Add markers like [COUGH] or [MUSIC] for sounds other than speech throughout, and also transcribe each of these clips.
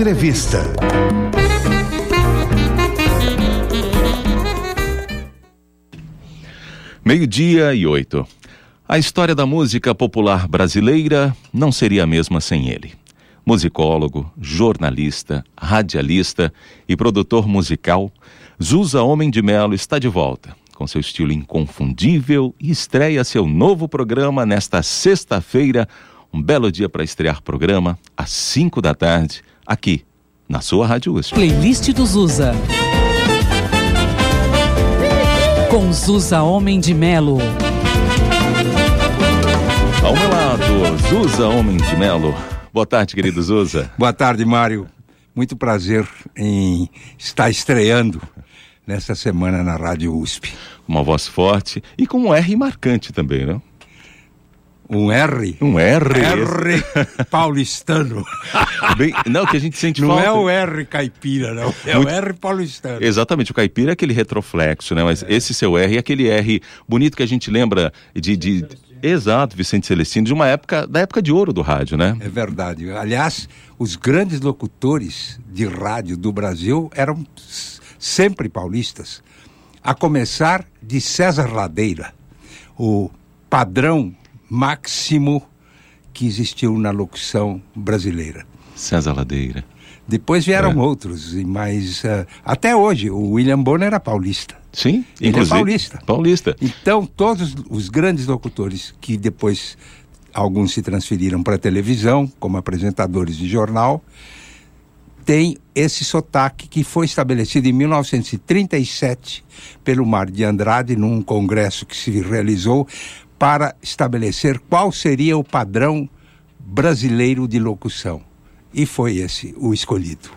Entrevista. Meio-dia e oito. A história da música popular brasileira não seria a mesma sem ele. Musicólogo, jornalista, radialista e produtor musical, Zusa Homem de Melo está de volta, com seu estilo inconfundível e estreia seu novo programa nesta sexta-feira. Um belo dia para estrear programa, às cinco da tarde, aqui, na sua Rádio USP. Playlist do Zusa. Com Zusa Homem de Melo. Ao meu lado, Zusa Homem de Melo. Boa tarde, querido Zusa. Boa tarde, Mário. Muito prazer em estar estreando nessa semana na Rádio USP. Uma voz forte e com um R marcante também, não? Um R? Um R. R [LAUGHS] paulistano. [LAUGHS] Bem, não, que a gente sente Não falta. é o R caipira, não. [LAUGHS] É Muito- o R paulistano. Exatamente, o caipira é aquele retroflexo, né? Mas esse seu R é aquele R bonito que a gente lembra de. de... Exato, Vicente Celestino, de uma época, da época de ouro do rádio, né? É verdade. Aliás, os grandes locutores de rádio do Brasil eram sempre paulistas. A começar de César Ladeira, o padrão máximo que existiu na locução brasileira. César Ladeira. Depois vieram É. outros, e mas ah, até hoje o William Bonner era paulista. Sim, Ele é inclusive. paulista. Paulista. Então, todos os grandes locutores que depois alguns se transferiram para a televisão, como apresentadores de jornal, têm esse sotaque que foi estabelecido em 1937 pelo Mar de Andrade, num congresso que se realizou para estabelecer qual seria o padrão brasileiro de locução. E foi esse o escolhido.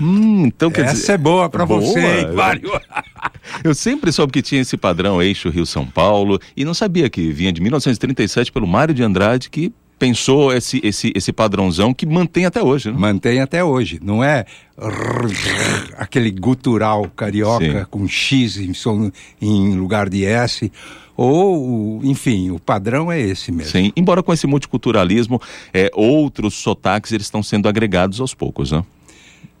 Hum, então quer Essa dizer. é boa para você, hein, eu- Mário. [LAUGHS] Eu sempre soube que tinha esse padrão eixo Rio-São Paulo e não sabia que vinha de 1937 pelo Mário de Andrade que pensou esse, esse, esse padrãozão que mantém até hoje, né? Mantém até hoje. Não é aquele gutural carioca Sim. com X em, som- em lugar de S. Ou, enfim, o padrão é esse mesmo. Sim, embora com esse multiculturalismo, é, outros sotaques eles estão sendo agregados aos poucos, né?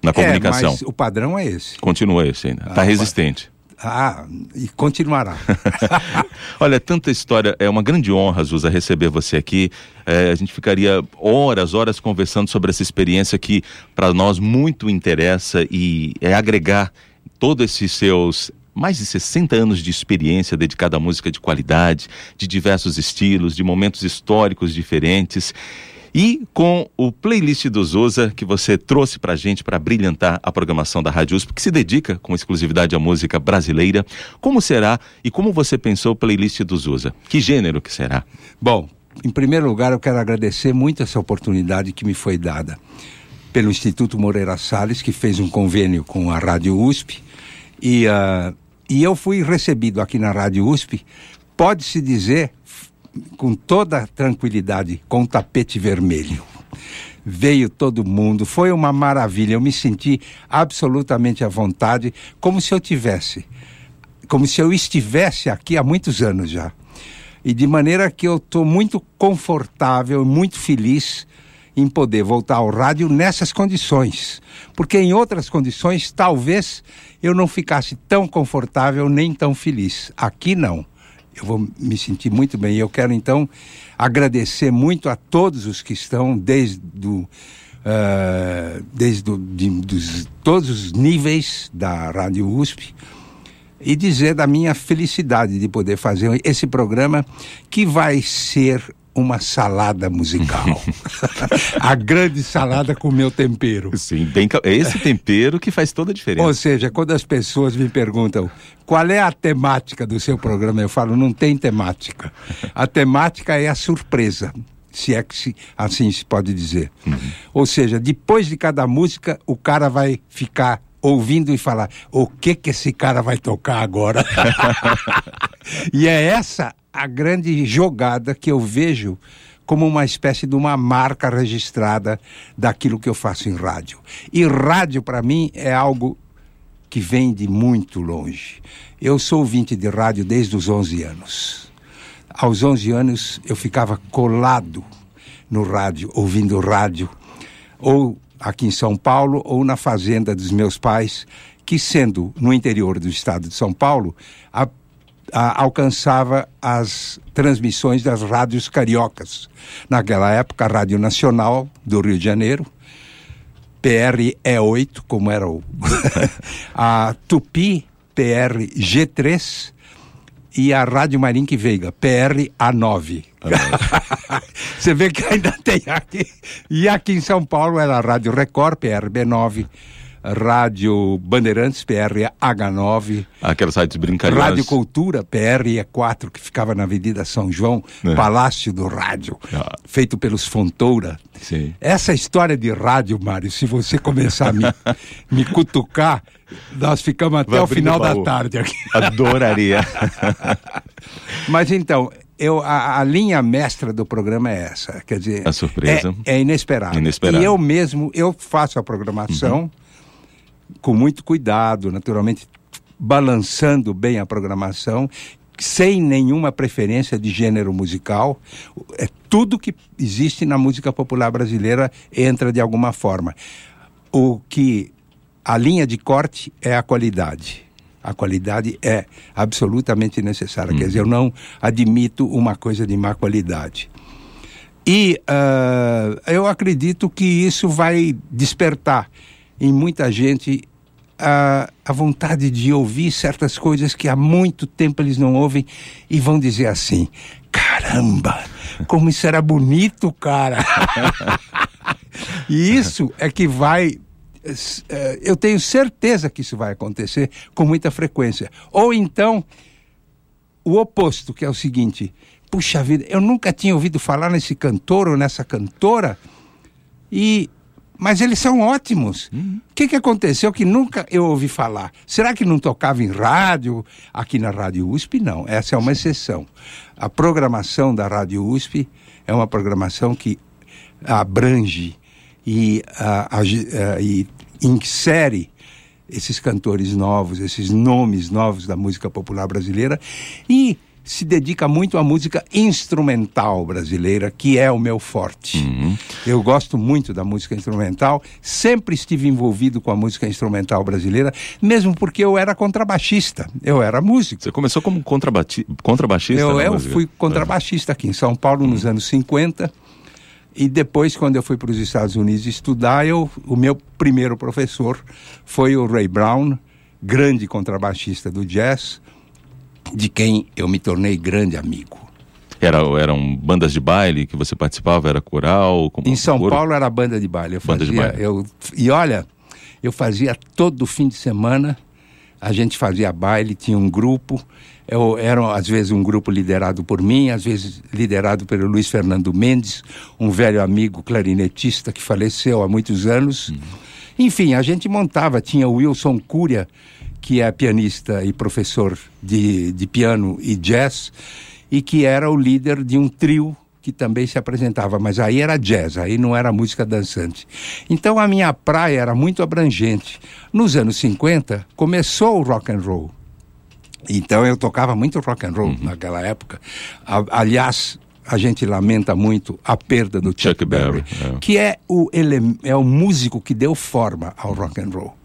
Na comunicação. É, mas o padrão é esse. Continua esse ainda. Está Ah, resistente. Ah, e continuará. [LAUGHS] [LAUGHS] Olha, tanta história, é uma grande honra, Zuza, receber você aqui. É, a gente ficaria horas, horas conversando sobre essa experiência que para nós muito interessa e é agregar todos esses seus mais de 60 anos de experiência dedicada à música de qualidade, de diversos estilos, de momentos históricos diferentes. E com o playlist do Zuza que você trouxe pra gente para brilhantar a programação da Rádio USP, que se dedica com exclusividade à música brasileira, como será e como você pensou o playlist do Zuza? Que gênero que será? Bom, em primeiro lugar, eu quero agradecer muito essa oportunidade que me foi dada pelo Instituto Moreira Salles, que fez um convênio com a Rádio USP. E, ah, e eu fui recebido aqui na Rádio USP, pode-se dizer, com toda tranquilidade, com tapete vermelho. Veio todo mundo, foi uma maravilha. Eu me senti absolutamente à vontade, como se eu tivesse, como se eu estivesse aqui há muitos anos já. E de maneira que eu estou muito confortável, muito feliz em poder voltar ao rádio nessas condições. Porque em outras condições, talvez eu não ficasse tão confortável nem tão feliz. Aqui não. Eu vou me sentir muito bem. Eu quero então agradecer muito a todos os que estão desde do, eh, desde do, de, dos, todos os níveis da Rádio USP e dizer da minha felicidade de poder fazer esse programa que vai ser uma salada musical. [LAUGHS] a grande salada com meu tempero. Sim, bem, é esse tempero que faz toda a diferença. Ou seja, quando as pessoas me perguntam qual é a temática do seu programa, eu falo, não tem temática. A temática é a surpresa, se é que se- assim se pode dizer. Ou seja, depois de cada música, o cara vai ficar ouvindo e falar: o que que esse cara vai tocar agora? [LAUGHS] e é essa a grande jogada que eu vejo como uma espécie de uma marca registrada daquilo que eu faço em rádio. E rádio, para mim, é algo que vem de muito longe. Eu sou ouvinte de rádio desde os 11 anos. Aos 11 anos, eu ficava colado no rádio, ouvindo rádio, ou aqui em São Paulo ou na fazenda dos meus pais, que sendo no interior do estado de São Paulo, a, a, alcançava as transmissões das rádios cariocas. Naquela época, a Rádio Nacional do Rio de Janeiro, PRE8, como era o. [LAUGHS] a Tupi, PRG3, e a Rádio Marinque Veiga, PRA9. [LAUGHS] Você vê que ainda tem aqui. E aqui em São Paulo era a Rádio Record, PRB9. Rádio Bandeirantes, PRH9. Aqueles sites brincalhões. Rádio Cultura, PRE4, que ficava na Avenida São João, é. Palácio do Rádio, ah. feito pelos Fontoura. Sim. Essa história de rádio, Mário, se você começar a me, [LAUGHS] me cutucar, nós ficamos até o final da tarde aqui. Adoraria. [LAUGHS] Mas então, eu, a, a, linha mestra do programa é essa. Quer dizer, a surpresa. É, é inesperado. inesperado. E eu mesmo, eu faço a programação. Uhum com muito cuidado, naturalmente balançando bem a programação, sem nenhuma preferência de gênero musical. É tudo que existe na música popular brasileira entra de alguma forma. O que a linha de corte é a qualidade. A qualidade é absolutamente necessária. Hum. Quer dizer, eu não admito uma coisa de má qualidade. E uh, eu acredito que isso vai despertar em muita gente a, a vontade de ouvir certas coisas que há muito tempo eles não ouvem e vão dizer assim: caramba, como isso era bonito, cara. [LAUGHS] e isso é que vai eh, eu tenho certeza que isso vai acontecer com muita frequência. Ou então, o oposto, que é o seguinte: puxa vida, eu nunca tinha ouvido falar nesse cantor ou nessa cantora, e mas eles são ótimos. O uhum. que, que aconteceu que nunca eu ouvi falar? Será que não tocava em rádio? Aqui na Rádio USP, não. Essa é uma exceção. A programação da Rádio USP é uma programação que abrange e, a, a, a, e insere esses cantores novos, esses nomes novos da música popular brasileira e se dedica muito à música instrumental brasileira, que é o meu forte. Uhum. Eu gosto muito da música instrumental, sempre estive envolvido com a música instrumental brasileira, mesmo porque eu era contrabaixista, eu era músico. Você começou como contrabaixista? Eu, eu fui contrabaixista aqui em São Paulo nos uhum. anos 50. E depois, quando eu fui para os Estados Unidos estudar, eu, o meu primeiro professor foi o Ray Brown, grande contrabaixista do jazz, de quem eu me tornei grande amigo. Era, eram bandas de baile que você participava? Era coral? Como em São coro? Paulo era banda de baile. Eu banda fazia, de baile. Eu, e olha, eu fazia todo fim de semana, a gente fazia baile, tinha um grupo. Eu, era às vezes um grupo liderado por mim, às vezes liderado pelo Luiz Fernando Mendes, um velho amigo clarinetista que faleceu há muitos anos. Uhum. Enfim, a gente montava, tinha o Wilson Cúria, que é pianista e professor de, de piano e jazz, e que era o líder de um trio que também se apresentava, mas aí era jazz, aí não era música dançante. Então a minha praia era muito abrangente. Nos anos 50 começou o rock and roll. Então eu tocava muito rock and roll uhum. naquela época. aliás, a gente lamenta muito a perda do Chuck, Chuck Berry, Berry é. que é o, ele, é o músico que deu forma ao rock and roll.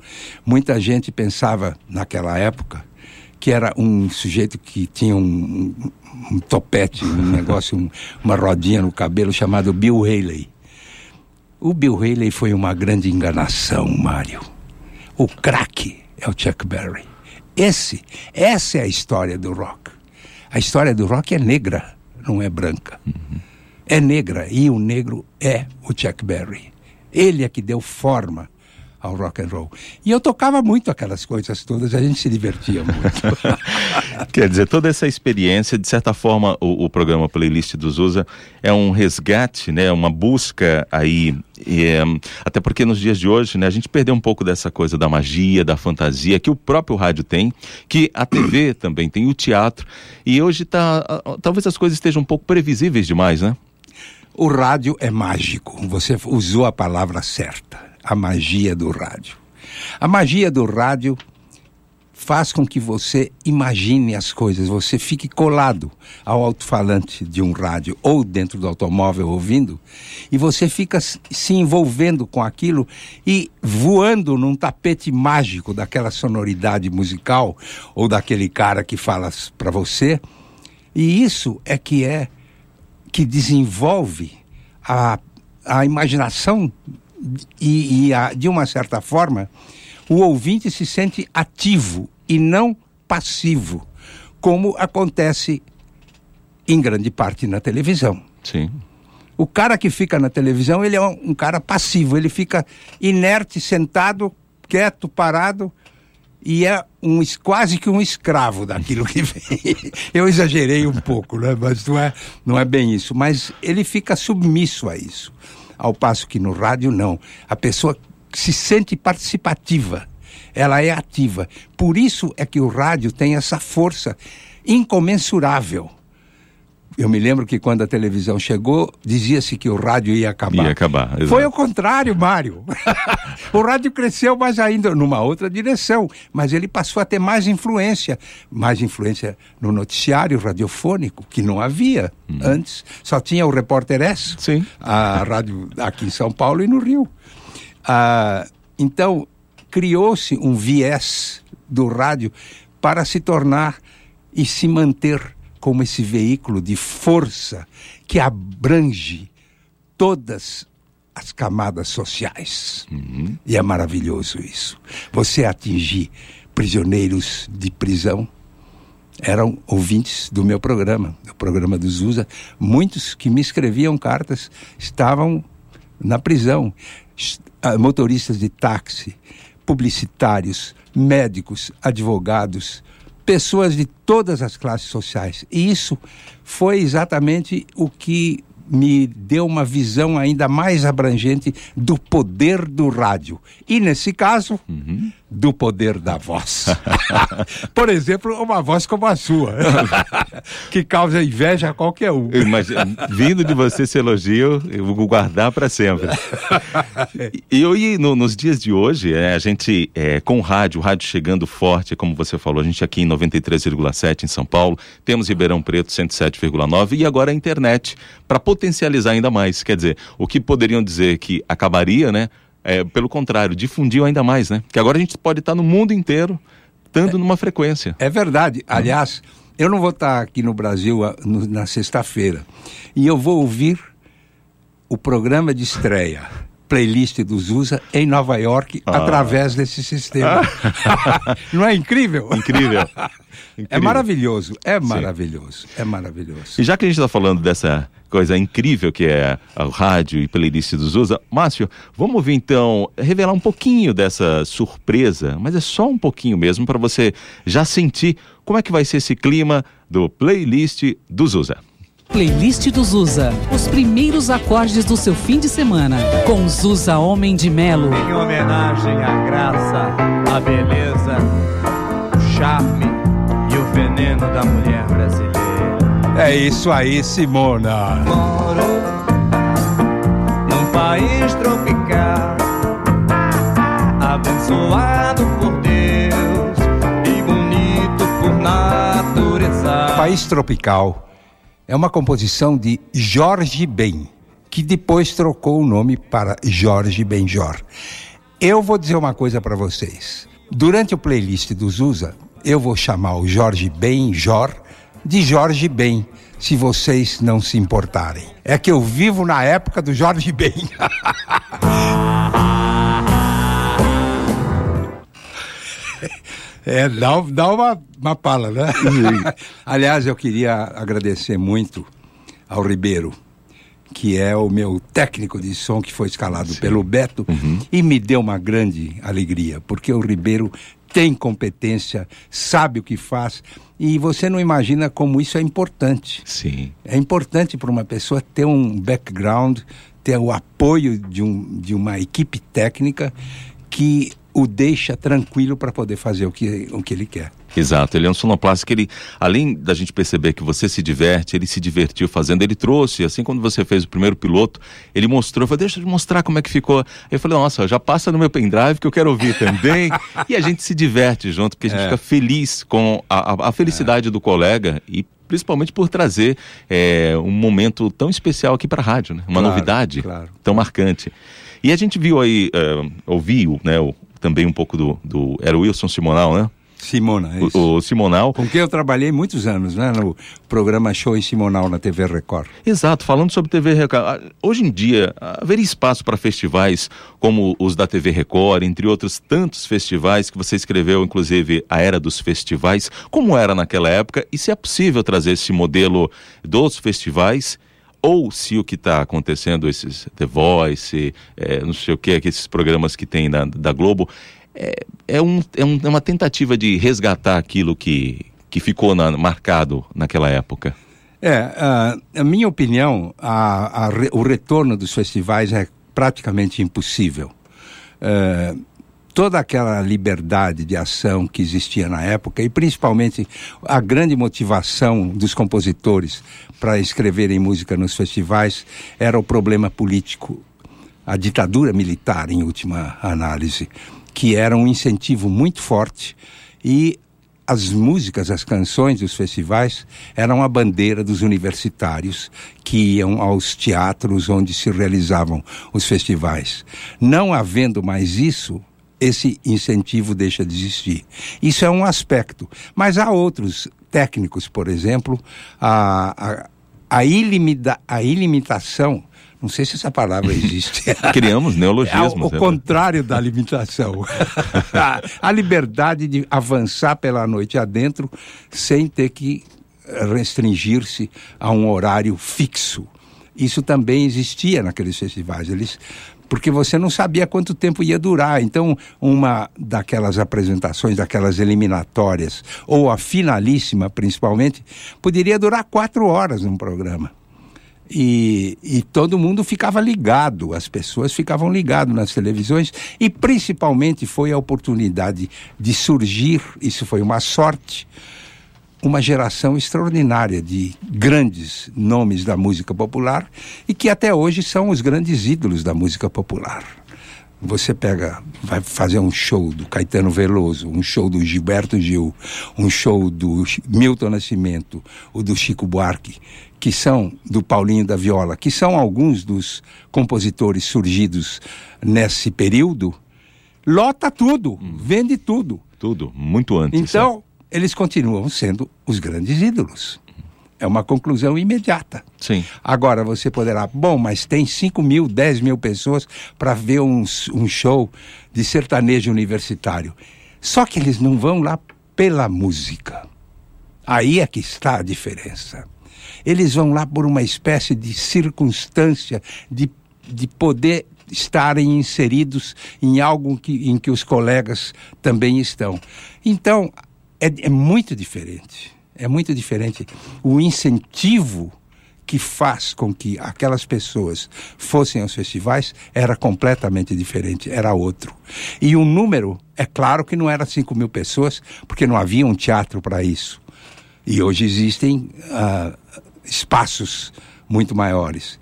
Muita gente pensava naquela época que era um sujeito que tinha um, um, um topete, um [LAUGHS] negócio, um, uma rodinha no cabelo chamado Bill Haley. O Bill Haley foi uma grande enganação, Mário. O craque é o Chuck Berry. Esse, essa é a história do rock. A história do rock é negra não é branca. Uhum. É negra e o negro é o Chuck Berry. Ele é que deu forma ao rock and roll. E eu tocava muito aquelas coisas todas, a gente se divertia muito. [LAUGHS] Quer dizer, toda essa experiência, de certa forma, o, o programa Playlist dos USA é um resgate, né, uma busca aí, e, é, até porque nos dias de hoje, né, a gente perdeu um pouco dessa coisa da magia, da fantasia que o próprio rádio tem, que a TV [COUGHS] também tem, o teatro, e hoje tá, talvez as coisas estejam um pouco previsíveis demais, né? O rádio é mágico, você usou a palavra certa a magia do rádio. A magia do rádio faz com que você imagine as coisas, você fique colado ao alto-falante de um rádio ou dentro do automóvel ouvindo, e você fica se envolvendo com aquilo e voando num tapete mágico daquela sonoridade musical ou daquele cara que fala para você. E isso é que é que desenvolve a, a imaginação e, e a, de uma certa forma o ouvinte se sente ativo e não passivo, como acontece em grande parte na televisão. Sim. O cara que fica na televisão, ele é um, um cara passivo, ele fica inerte, sentado, quieto, parado, e é um, quase que um escravo daquilo que vem. [LAUGHS] Eu exagerei um pouco, né? mas não é, não é bem isso. Mas ele fica submisso a isso. Ao passo que no rádio, não. A pessoa se sente participativa, ela é ativa. Por isso é que o rádio tem essa força incomensurável. Eu me lembro que quando a televisão chegou, dizia-se que o rádio ia acabar. Ia acabar. Exato. Foi o contrário, Mário. [LAUGHS] o rádio cresceu mais ainda numa outra direção, mas ele passou a ter mais influência, mais influência no noticiário radiofônico, que não havia hum. antes. Só tinha o Repórter S, Sim. a rádio aqui em São Paulo e no Rio. Ah, então, criou-se um viés do rádio para se tornar e se manter como esse veículo de força que abrange todas as camadas sociais. Uhum. E é maravilhoso isso. Você atingir prisioneiros de prisão eram ouvintes do meu programa, do programa do Zusa. Muitos que me escreviam cartas estavam na prisão. Ah, motoristas de táxi, publicitários, médicos, advogados, pessoas de todas as classes sociais. E isso foi exatamente o que me deu uma visão ainda mais abrangente do poder do rádio. E, nesse caso, uhum. do poder da voz. [LAUGHS] Por exemplo, uma voz como a sua, [LAUGHS] que causa inveja a qualquer um. Mas, vindo de você esse elogio, eu vou guardar para sempre. [LAUGHS] E, e no, nos dias de hoje, é, a gente, é, com o rádio, o rádio chegando forte, como você falou, a gente aqui em 93,7 em São Paulo, temos Ribeirão Preto 107,9 e agora a internet para potencializar ainda mais. Quer dizer, o que poderiam dizer que acabaria, né? É, pelo contrário, difundiu ainda mais, né? Que agora a gente pode estar no mundo inteiro, estando é, numa frequência. É verdade. Aliás, eu não vou estar aqui no Brasil a, no, na sexta-feira. E eu vou ouvir o programa de estreia playlist do Zusa em Nova York ah. através desse sistema. [LAUGHS] Não é incrível? Incrível. [LAUGHS] incrível. É maravilhoso, é maravilhoso, Sim. é maravilhoso. E já que a gente está falando dessa coisa incrível que é o rádio e playlist do Zusa, Márcio, vamos ouvir então, revelar um pouquinho dessa surpresa, mas é só um pouquinho mesmo para você já sentir como é que vai ser esse clima do playlist do Zusa. Playlist do Zusa. Os primeiros acordes do seu fim de semana. Com Zusa Homem de Melo. Em homenagem à graça, à beleza, o charme e o veneno da mulher brasileira. É isso aí, Simona. Moro num país tropical, abençoado por Deus e bonito por natureza. País tropical é uma composição de Jorge Ben, que depois trocou o nome para Jorge Benjor. Eu vou dizer uma coisa para vocês. Durante o playlist do Zusa, eu vou chamar o Jorge Benjor de Jorge Ben, se vocês não se importarem. É que eu vivo na época do Jorge Ben. [LAUGHS] É, dá, dá uma, uma pala, né? [LAUGHS] Aliás, eu queria agradecer muito ao Ribeiro, que é o meu técnico de som que foi escalado Sim. pelo Beto, uhum. e me deu uma grande alegria, porque o Ribeiro tem competência, sabe o que faz, e você não imagina como isso é importante. Sim. É importante para uma pessoa ter um background, ter o apoio de, um, de uma equipe técnica que o deixa tranquilo para poder fazer o que, o que ele quer. Exato, ele é um sonoplasta que ele, além da gente perceber que você se diverte, ele se divertiu fazendo, ele trouxe, assim quando você fez o primeiro piloto, ele mostrou, falou, deixa eu te mostrar como é que ficou. Eu falei, nossa, já passa no meu pendrive que eu quero ouvir também. [LAUGHS] e a gente se diverte junto, porque a gente é. fica feliz com a, a felicidade é. do colega e principalmente por trazer é, um momento tão especial aqui para a rádio, né? uma claro, novidade claro. tão marcante. E a gente viu aí, uh, ouviu, né, o, também um pouco do, do. Era o Wilson Simonal, né? Simona, é isso. O, o, Simonal. Com quem eu trabalhei muitos anos, né? No programa Show em Simonal na TV Record. Exato, falando sobre TV Record. Hoje em dia, haveria espaço para festivais como os da TV Record, entre outros tantos festivais que você escreveu, inclusive A Era dos Festivais, como era naquela época, e se é possível trazer esse modelo dos festivais ou se o que está acontecendo, esses The Voice, é, não sei o que, esses programas que tem da, da Globo, é, é, um, é, um, é, uma tentativa de resgatar aquilo que, que ficou na, marcado naquela época. É, uh, a minha opinião, a, a, o retorno dos festivais é praticamente impossível. Uh, toda aquela liberdade de ação que existia na época e principalmente a grande motivação dos compositores para escreverem música nos festivais era o problema político, a ditadura militar em última análise, que era um incentivo muito forte e as músicas, as canções dos festivais eram a bandeira dos universitários que iam aos teatros onde se realizavam os festivais. Não havendo mais isso, esse incentivo deixa de existir. Isso é um aspecto. Mas há outros técnicos, por exemplo, a, a, a, ilimita, a ilimitação. Não sei se essa palavra existe. [LAUGHS] Criamos neologismos. É o, né? contrário da limitação. [LAUGHS] a, a liberdade de avançar pela noite adentro sem ter que restringir-se a um horário fixo. Isso também existia naqueles festivais. Eles porque você não sabia quanto tempo ia durar. Então, uma daquelas apresentações, daquelas eliminatórias, ou a finalíssima principalmente, poderia durar quatro horas num programa. E, e, todo mundo ficava ligado, as pessoas ficavam ligadas nas televisões, e principalmente foi a oportunidade de surgir, isso foi uma sorte, uma geração extraordinária de grandes nomes da música popular e que até hoje são os grandes ídolos da música popular. Você pega, vai fazer um show do Caetano Veloso, um show do Gilberto Gil, um show do Milton Nascimento, o do Chico Buarque, que são do Paulinho da Viola, que são alguns dos compositores surgidos nesse período, lota tudo, hum. vende tudo. Tudo, muito antes. Então, eles continuam sendo os grandes ídolos. É uma conclusão imediata. Sim. Agora você poderá, bom, mas tem 5 mil, 10 mil pessoas para ver um, um show de sertanejo universitário. Só que eles não vão lá pela música. Aí é que está a diferença. Eles vão lá por uma espécie de circunstância de, de poder estarem inseridos em algo que, em que os colegas também estão. Então, é, é muito diferente. É muito diferente. O incentivo que faz com que aquelas pessoas fossem aos festivais era completamente diferente, era outro. E o número, é claro que não era 5 mil pessoas, porque não havia um teatro para isso. E hoje existem uh, espaços muito maiores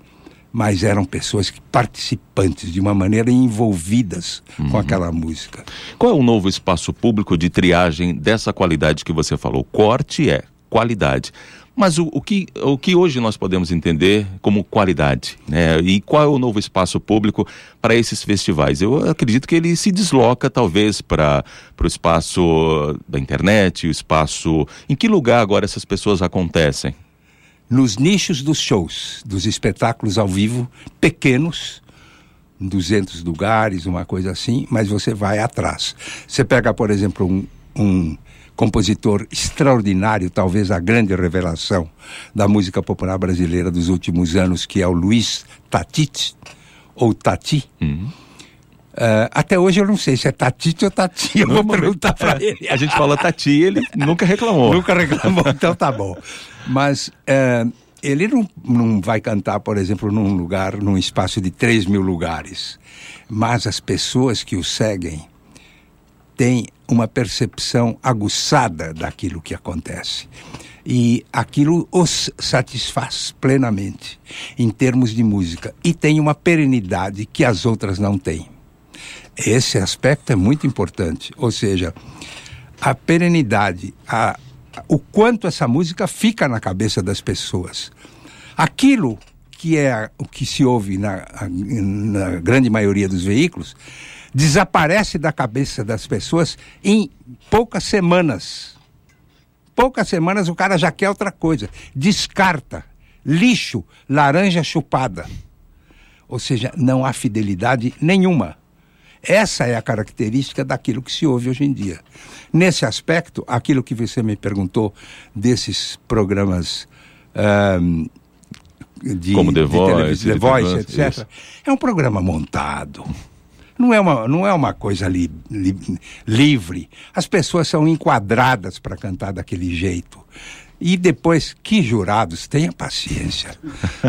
mas eram pessoas participantes de uma maneira envolvidas uhum. com aquela música. Qual é o novo espaço público de triagem dessa qualidade que você falou? Corte é qualidade. Mas o, o, que, o que hoje nós podemos entender como qualidade? Né? E qual é o novo espaço público para esses festivais? Eu acredito que ele se desloca, talvez, para o espaço da internet, o espaço. Em que lugar agora essas pessoas acontecem? Nos nichos dos shows, dos espetáculos ao vivo, pequenos, 200 lugares, uma coisa assim, mas você vai atrás. Você pega, por exemplo, um, um compositor extraordinário, talvez a grande revelação da música popular brasileira dos últimos anos, que é o Luiz Tati, ou Tati. Uhum. Uh, até hoje eu não sei se é Tati ou Tati. Eu vou perguntar para é, ele. A gente fala Tati, ele nunca reclamou. nunca reclamou, então tá bom. Mas uh, ele não, não vai cantar, por exemplo, num lugar, num espaço de 3 mil lugares. Mas as pessoas que o seguem tem uma percepção aguçada daquilo que acontece. E aquilo os satisfaz plenamente em termos de música. E tem uma perenidade que as outras não têm. Esse aspecto é muito importante. Ou seja, a perenidade, a, o quanto essa música fica na cabeça das pessoas. Aquilo que é o que se ouve na, na grande maioria dos veículos desaparece da cabeça das pessoas em poucas semanas. Poucas semanas o cara já quer outra coisa. Descarta. Lixo, laranja chupada. Ou seja, não há fidelidade nenhuma. Essa é a característica daquilo que se ouve hoje em dia. Nesse aspecto, aquilo que você me perguntou desses programas um, de, Como The Voice, The Voice etc. Isso. É um programa montado. Não é uma, não é uma coisa li, li, livre. As pessoas são enquadradas para cantar daquele jeito. E depois, que jurados, tenha paciência.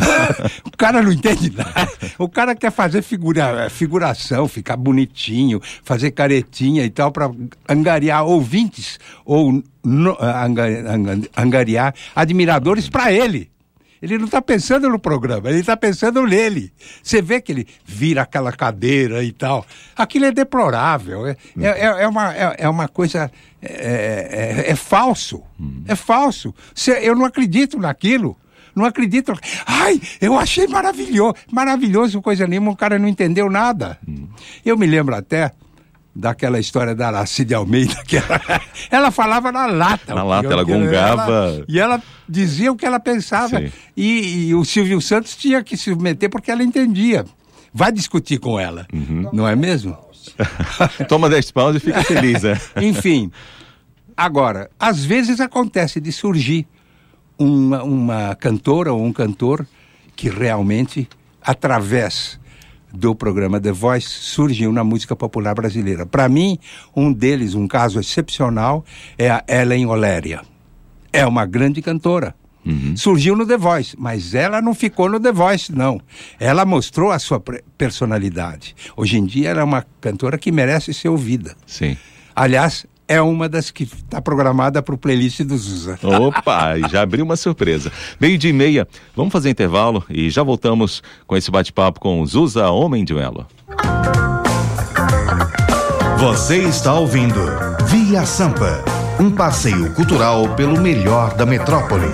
[LAUGHS] o cara não entende nada. O cara quer fazer figura, figuração, ficar bonitinho, fazer caretinha e tal, para angariar ouvintes ou no, angariar admiradores para ele. Ele não está pensando no programa, ele está pensando nele. Você vê que ele vira aquela cadeira e tal. Aquilo é deplorável. É, é, é, é uma, é, é, uma coisa. É, é, é falso. Hum. É falso. Cê, eu não acredito naquilo. Não acredito. Ai, eu achei maravilhoso. Maravilhoso, coisa nenhuma, o cara não entendeu nada. Hum. Eu me lembro até daquela história da Aracide Almeida, que ela, [LAUGHS] ela falava na lata. Na lata, ela gongava. Ela, e ela dizia o que ela pensava. E, e, o Silvio Santos tinha que se meter porque ela entendia. Vai discutir com ela, uhum. não é mesmo? [LAUGHS] Toma 10 paus e fica feliz, né? [LAUGHS] Enfim, agora, às vezes acontece de surgir uma, uma cantora ou um cantor que realmente, através do programa The Voice surgiu na música popular brasileira. Para mim, um deles, um caso excepcional, é a Ellen Oléria. É uma grande cantora. Uhum. Surgiu no The Voice, mas ela não ficou no The Voice, não. Ela mostrou a sua personalidade. Hoje em dia, ela é uma cantora que merece ser ouvida. Sim. Aliás, é uma das que está programada para o playlist do Zusa. Opa, já abriu uma surpresa. Meio dia e meia, vamos fazer intervalo e já voltamos com esse bate-papo com o Zusa Homem de Melo. Você está ouvindo Via Sampa, um passeio cultural pelo melhor da metrópole.